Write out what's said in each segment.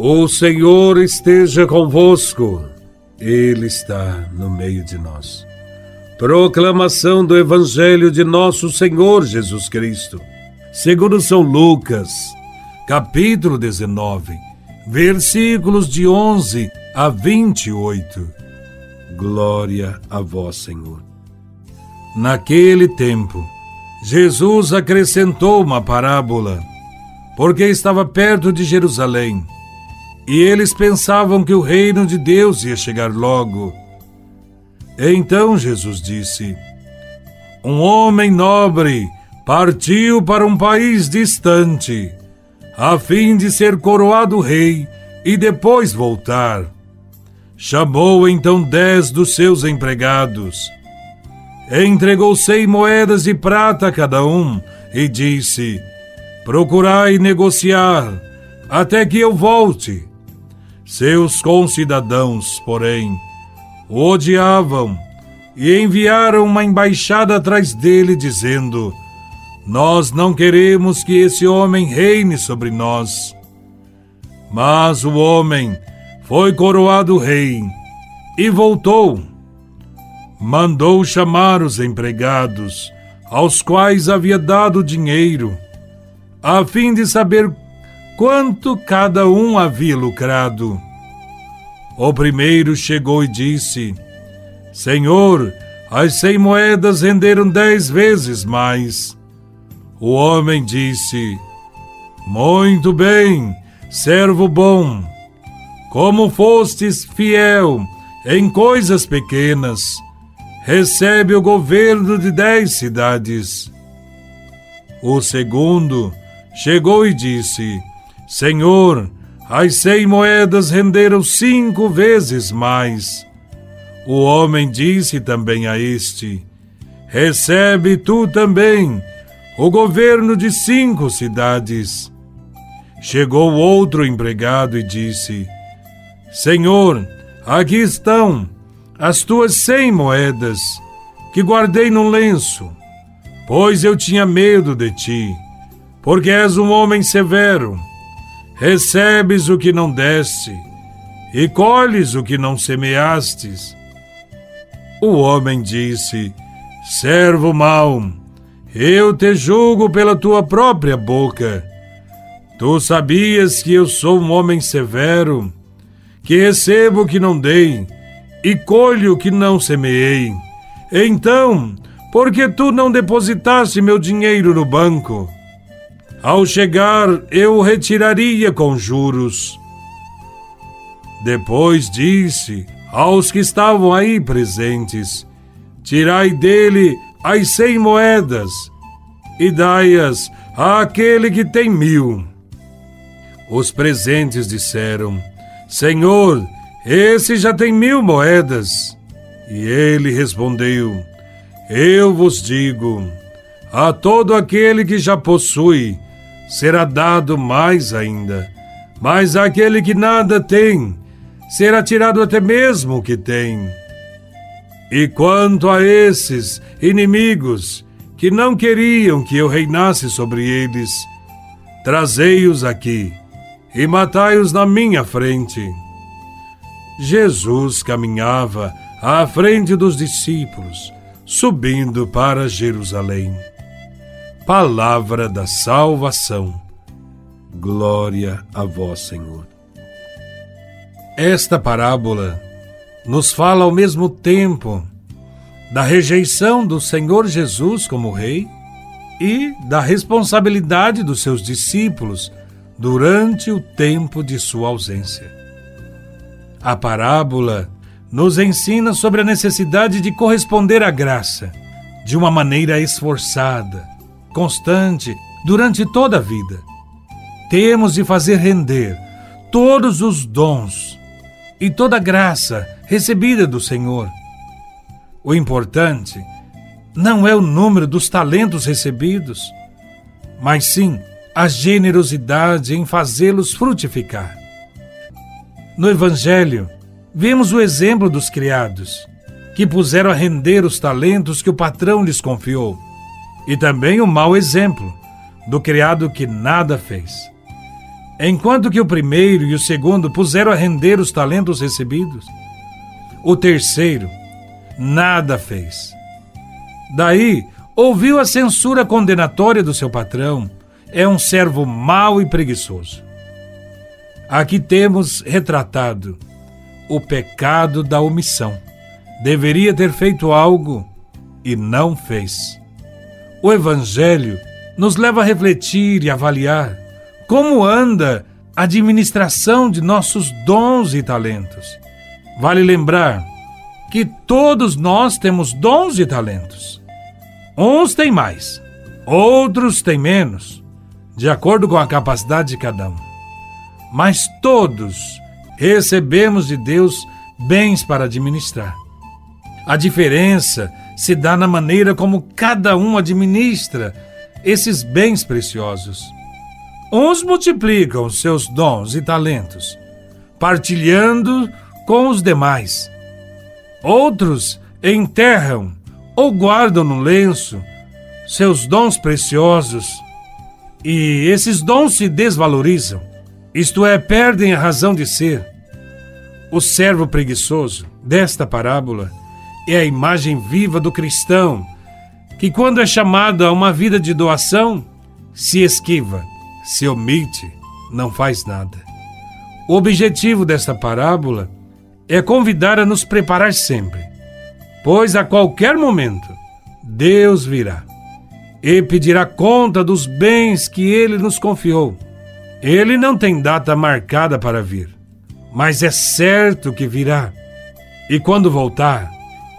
O Senhor esteja convosco, Ele está no meio de nós. Proclamação do Evangelho de Nosso Senhor Jesus Cristo, segundo São Lucas, capítulo 19, versículos de 11 a 28. Glória a Vós, Senhor. Naquele tempo, Jesus acrescentou uma parábola, porque estava perto de Jerusalém e eles pensavam que o reino de Deus ia chegar logo. Então Jesus disse: Um homem nobre partiu para um país distante, a fim de ser coroado rei e depois voltar. Chamou então dez dos seus empregados. Entregou cem moedas de prata a cada um e disse: Procurai negociar até que eu volte. Seus concidadãos, porém, o odiavam e enviaram uma embaixada atrás dele, dizendo: Nós não queremos que esse homem reine sobre nós. Mas o homem foi coroado rei e voltou. Mandou chamar os empregados, aos quais havia dado dinheiro, a fim de saber quanto cada um havia lucrado. O primeiro chegou e disse: Senhor, as cem moedas renderam dez vezes mais. O homem disse: Muito bem, servo bom. Como fostes fiel em coisas pequenas, recebe o governo de dez cidades. O segundo chegou e disse: Senhor, as cem moedas renderam cinco vezes mais. O homem disse também a este: Recebe tu também o governo de cinco cidades. Chegou outro empregado e disse: Senhor, aqui estão as tuas cem moedas que guardei no lenço, pois eu tinha medo de ti, porque és um homem severo recebes o que não deste, e colhes o que não semeastes. O homem disse: Servo mau, eu te julgo pela tua própria boca. Tu sabias que eu sou um homem severo, que recebo o que não dei e colho o que não semeei. Então, por que tu não depositaste meu dinheiro no banco? Ao chegar, eu o retiraria com juros. Depois disse aos que estavam aí presentes: Tirai dele as cem moedas e dai-as àquele que tem mil. Os presentes disseram: Senhor, esse já tem mil moedas. E ele respondeu: Eu vos digo, a todo aquele que já possui, será dado mais ainda. Mas aquele que nada tem, será tirado até mesmo o que tem. E quanto a esses inimigos que não queriam que eu reinasse sobre eles, trazei-os aqui e matai-os na minha frente. Jesus caminhava à frente dos discípulos, subindo para Jerusalém. Palavra da salvação. Glória a vós, Senhor. Esta parábola nos fala ao mesmo tempo da rejeição do Senhor Jesus como Rei e da responsabilidade dos seus discípulos durante o tempo de sua ausência. A parábola nos ensina sobre a necessidade de corresponder à graça de uma maneira esforçada constante durante toda a vida. Temos de fazer render todos os dons e toda graça recebida do Senhor. O importante não é o número dos talentos recebidos, mas sim a generosidade em fazê-los frutificar. No Evangelho, vemos o exemplo dos criados, que puseram a render os talentos que o patrão lhes confiou e também o mau exemplo do criado que nada fez. Enquanto que o primeiro e o segundo puseram a render os talentos recebidos, o terceiro nada fez. Daí ouviu a censura condenatória do seu patrão: é um servo mau e preguiçoso. Aqui temos retratado o pecado da omissão. Deveria ter feito algo e não fez. O Evangelho nos leva a refletir e avaliar como anda a administração de nossos dons e talentos. Vale lembrar que todos nós temos dons e talentos. Uns têm mais, outros têm menos, de acordo com a capacidade de cada um mas todos recebemos de Deus bens para administrar. A diferença se dá na maneira como cada um administra esses bens preciosos. Uns multiplicam seus dons e talentos, partilhando com os demais. Outros enterram ou guardam no lenço seus dons preciosos e esses dons se desvalorizam isto é, perdem a razão de ser. O servo preguiçoso desta parábola é a imagem viva do cristão, que, quando é chamado a uma vida de doação, se esquiva, se omite, não faz nada. O objetivo desta parábola é convidar a nos preparar sempre, pois a qualquer momento Deus virá e pedirá conta dos bens que ele nos confiou ele não tem data marcada para vir, mas é certo que virá. E quando voltar,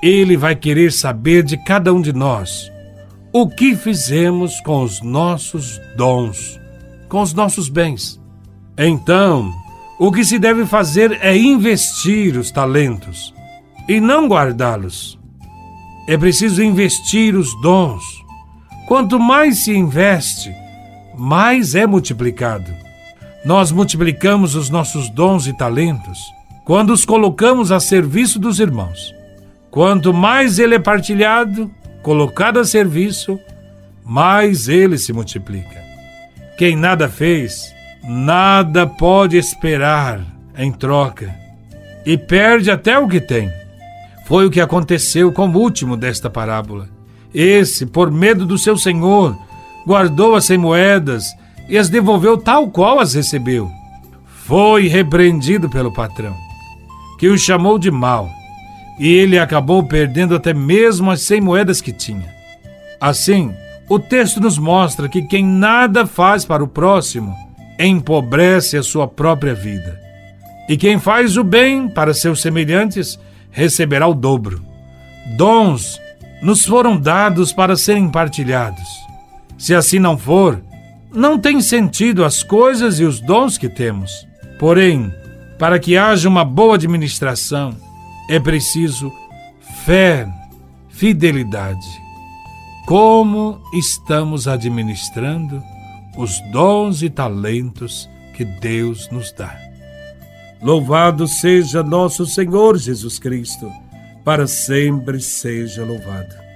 ele vai querer saber de cada um de nós o que fizemos com os nossos dons, com os nossos bens. Então, o que se deve fazer é investir os talentos e não guardá-los. É preciso investir os dons. Quanto mais se investe, mais é multiplicado nós multiplicamos os nossos dons e talentos quando os colocamos a serviço dos irmãos. Quanto mais ele é partilhado, colocado a serviço, mais ele se multiplica. Quem nada fez, nada pode esperar em troca e perde até o que tem. Foi o que aconteceu com o último desta parábola. Esse, por medo do seu senhor, guardou as cem moedas e as devolveu tal qual as recebeu. Foi repreendido pelo patrão, que o chamou de mal, e ele acabou perdendo até mesmo as cem moedas que tinha. Assim, o texto nos mostra que quem nada faz para o próximo empobrece a sua própria vida. E quem faz o bem para seus semelhantes receberá o dobro. Dons nos foram dados para serem partilhados. Se assim não for, não tem sentido as coisas e os dons que temos. Porém, para que haja uma boa administração, é preciso fé, fidelidade. Como estamos administrando os dons e talentos que Deus nos dá? Louvado seja nosso Senhor Jesus Cristo, para sempre seja louvado.